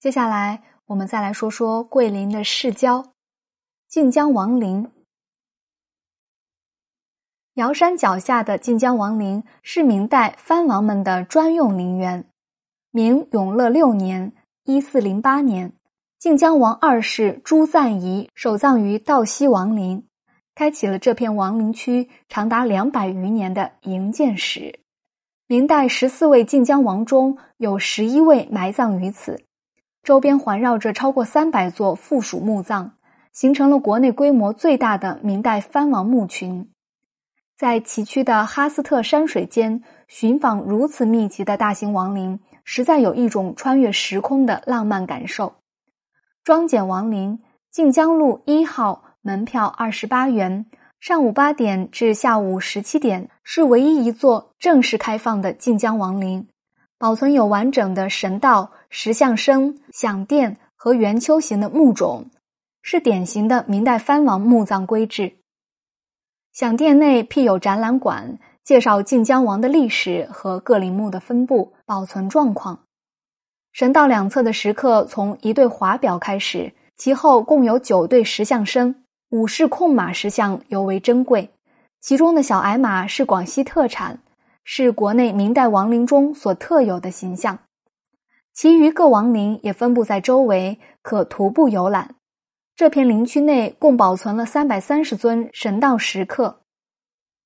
接下来，我们再来说说桂林的市郊——晋江王陵。瑶山脚下的晋江王陵是明代藩王们的专用陵园。明永乐六年（一四零八年），晋江王二世朱赞仪守葬于道西王陵，开启了这片王陵区长达两百余年的营建史。明代十四位晋江王中有十一位埋葬于此。周边环绕着超过三百座附属墓葬，形成了国内规模最大的明代藩王墓群。在崎岖的哈斯特山水间寻访如此密集的大型王陵，实在有一种穿越时空的浪漫感受。庄简王陵，晋江路一号，门票二十八元，上午八点至下午十七点是唯一一座正式开放的晋江王陵。保存有完整的神道、石像生、享殿和圆丘形的墓冢，是典型的明代藩王墓葬规制。享殿内辟有展览馆，介绍晋江王的历史和各陵墓的分布、保存状况。神道两侧的石刻从一对华表开始，其后共有九对石像生，五式控马石像尤为珍贵，其中的小矮马是广西特产。是国内明代王陵中所特有的形象，其余各王陵也分布在周围，可徒步游览。这片陵区内共保存了三百三十尊神道石刻，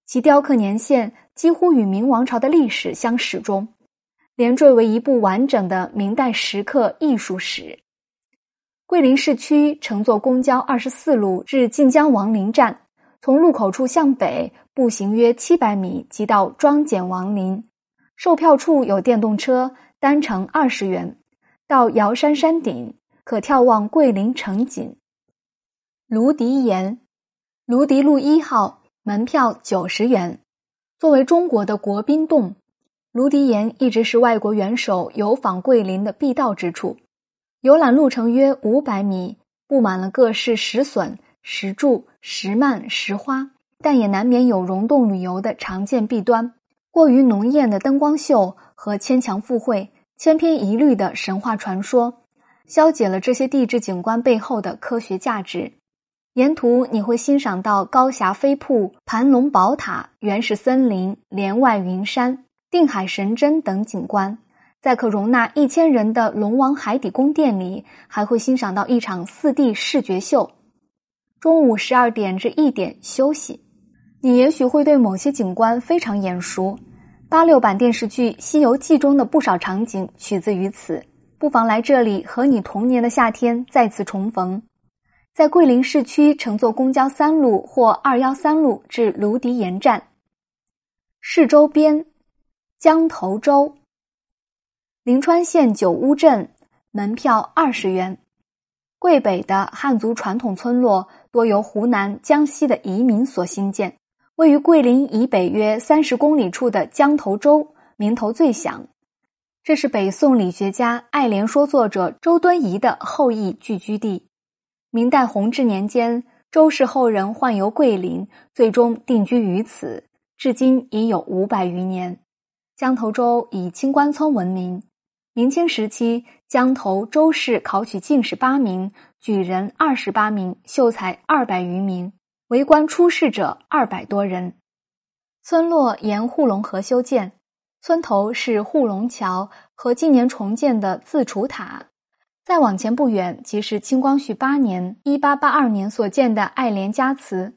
其雕刻年限几乎与明王朝的历史相始终，连缀为一部完整的明代石刻艺术史。桂林市区乘坐公交二十四路至晋江王陵站。从入口处向北步行约七百米，即到庄简王陵。售票处有电动车，单程二十元。到瑶山山顶可眺望桂林城景。芦笛岩，芦笛路一号，门票九十元。作为中国的国宾洞，芦笛岩一直是外国元首游访桂林的必到之处。游览路程约五百米，布满了各式石笋。石柱、石幔、石花，但也难免有溶洞旅游的常见弊端：过于浓艳的灯光秀和牵强附会、千篇一律的神话传说，消解了这些地质景观背后的科学价值。沿途你会欣赏到高峡飞瀑、盘龙宝塔、原始森林、连外云山、定海神针等景观，在可容纳一千人的龙王海底宫殿里，还会欣赏到一场四 D 视觉秀。中午十二点至一点休息，你也许会对某些景观非常眼熟。八六版电视剧《西游记》中的不少场景取自于此，不妨来这里和你童年的夏天再次重逢。在桂林市区乘坐公交三路或二幺三路至芦笛岩站。市周边，江头洲，临川县九屋镇，门票二十元。桂北的汉族传统村落多由湖南、江西的移民所兴建。位于桂林以北约三十公里处的江头洲，名头最响。这是北宋理学家、爱莲说作者周敦颐的后裔聚居地。明代弘治年间，周氏后人宦游桂林，最终定居于此，至今已有五百余年。江头洲以清官村闻名。明清时期，江头周氏考取进士八名，举人二十八名，秀才二百余名，为官出仕者二百多人。村落沿护龙河修建，村头是护龙桥和今年重建的自楚塔。再往前不远，即是清光绪八年（一八八二年）所建的爱莲家祠，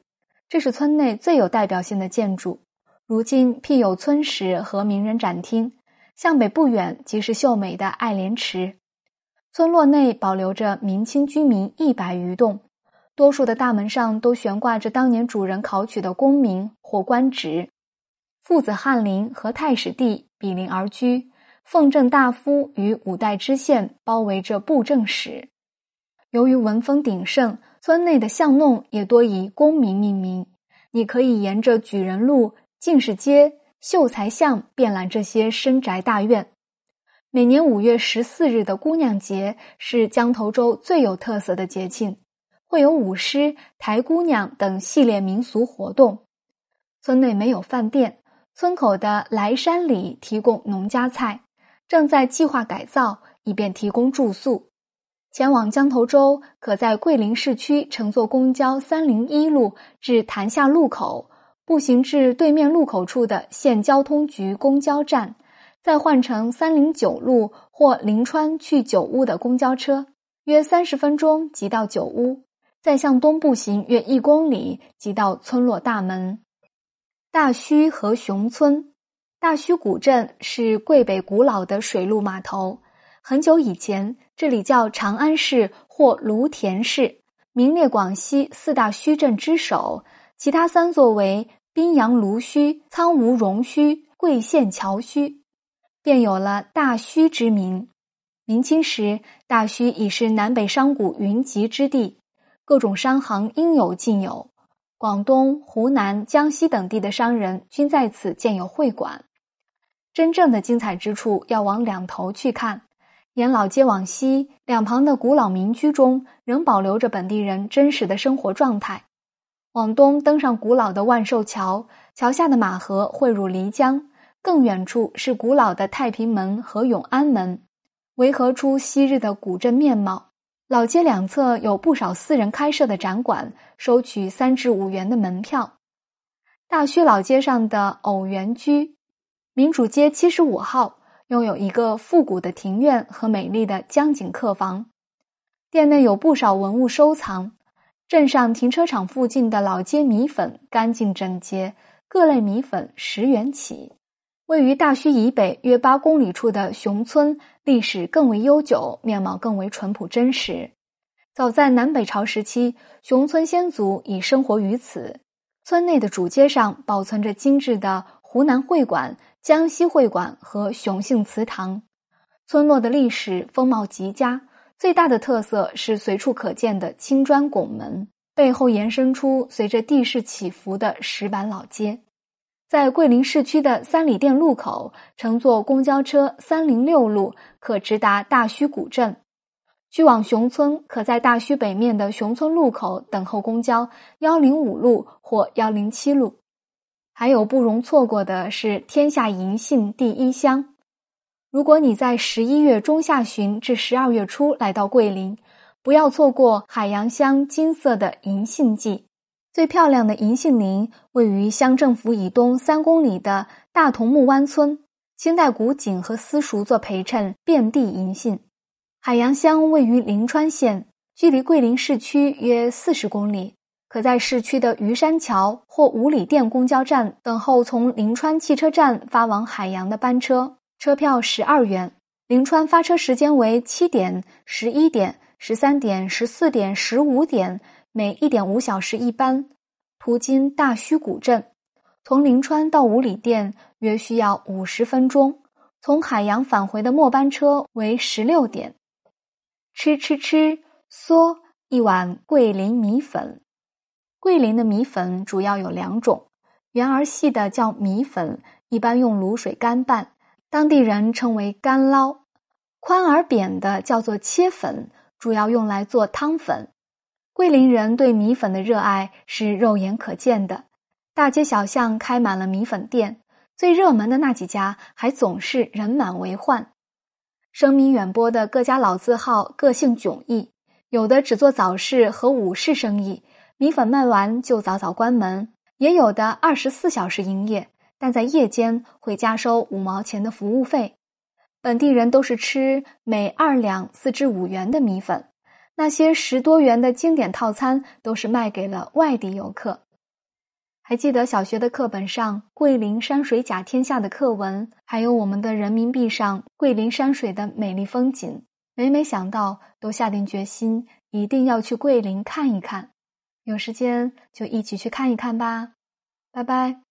这是村内最有代表性的建筑。如今辟有村史和名人展厅。向北不远即是秀美的爱莲池，村落内保留着明清居民一百余栋，多数的大门上都悬挂着当年主人考取的功名或官职。父子翰林和太史帝比邻而居，奉正大夫与五代知县包围着布政使。由于文风鼎盛，村内的巷弄也多以功名命名，你可以沿着举人路、进士街。秀才巷遍览这些深宅大院。每年五月十四日的姑娘节是江头洲最有特色的节庆，会有舞狮、抬姑娘等系列民俗活动。村内没有饭店，村口的来山里提供农家菜，正在计划改造，以便提供住宿。前往江头洲，可在桂林市区乘坐公交三零一路至潭下路口，步行至对面路口处的县交通局公交站，再换乘三零九路或临川去九屋的公交车，约三十分钟即到九屋。再向东步行约一公里，即到村落大门。大圩和熊村，大圩古镇是桂北古老的水陆码头。很久以前，这里叫长安市或芦田市，名列广西四大圩镇之首。其他三座为宾阳芦圩、苍梧榕圩、桂县桥圩，便有了大圩之名。明清时，大圩已是南北商贾云集之地。各种商行应有尽有，广东、湖南、江西等地的商人均在此建有会馆。真正的精彩之处要往两头去看，沿老街往西，两旁的古老民居中仍保留着本地人真实的生活状态。往东登上古老的万寿桥，桥下的马河汇入漓江，更远处是古老的太平门和永安门，围合出昔日的古镇面貌。老街两侧有不少私人开设的展馆，收取三至五元的门票。大圩老街上的偶园居，民主街七十五号，拥有一个复古的庭院和美丽的江景客房，店内有不少文物收藏。镇上停车场附近的老街米粉干净整洁，各类米粉十元起。位于大圩以北约八公里处的熊村，历史更为悠久，面貌更为淳朴真实。早在南北朝时期，熊村先祖已生活于此。村内的主街上保存着精致的湖南会馆、江西会馆和熊姓祠堂。村落的历史风貌极佳，最大的特色是随处可见的青砖拱门，背后延伸出随着地势起伏的石板老街。在桂林市区的三里店路口，乘坐公交车三零六路，可直达大圩古镇。去往熊村，可在大圩北面的熊村路口等候公交幺零五路或幺零七路。还有不容错过的是天下银杏第一乡。如果你在十一月中下旬至十二月初来到桂林，不要错过海洋乡金色的银杏季。最漂亮的银杏林位于乡政府以东三公里的大桐木湾村，清代古井和私塾做陪衬，遍地银杏。海洋乡位于临川县，距离桂林市区约四十公里，可在市区的鱼山桥或五里店公交站等候从临川汽车站发往海洋的班车，车票十二元。临川发车时间为七点、十一点、十三点、十四点、十五点。每一点五小时一班，途经大圩古镇，从临川到五里店约需要五十分钟。从海洋返回的末班车为十六点。吃吃吃，嗦一碗桂林米粉。桂林的米粉主要有两种，圆而细的叫米粉，一般用卤水干拌，当地人称为干捞；宽而扁的叫做切粉，主要用来做汤粉。桂林人对米粉的热爱是肉眼可见的，大街小巷开满了米粉店，最热门的那几家还总是人满为患。声名远播的各家老字号个性迥异，有的只做早市和午市生意，米粉卖完就早早关门；也有的二十四小时营业，但在夜间会加收五毛钱的服务费。本地人都是吃每二两四至五元的米粉。那些十多元的经典套餐都是卖给了外地游客。还记得小学的课本上“桂林山水甲天下”的课文，还有我们的人民币上桂林山水的美丽风景。每每想到，都下定决心一定要去桂林看一看。有时间就一起去看一看吧。拜拜。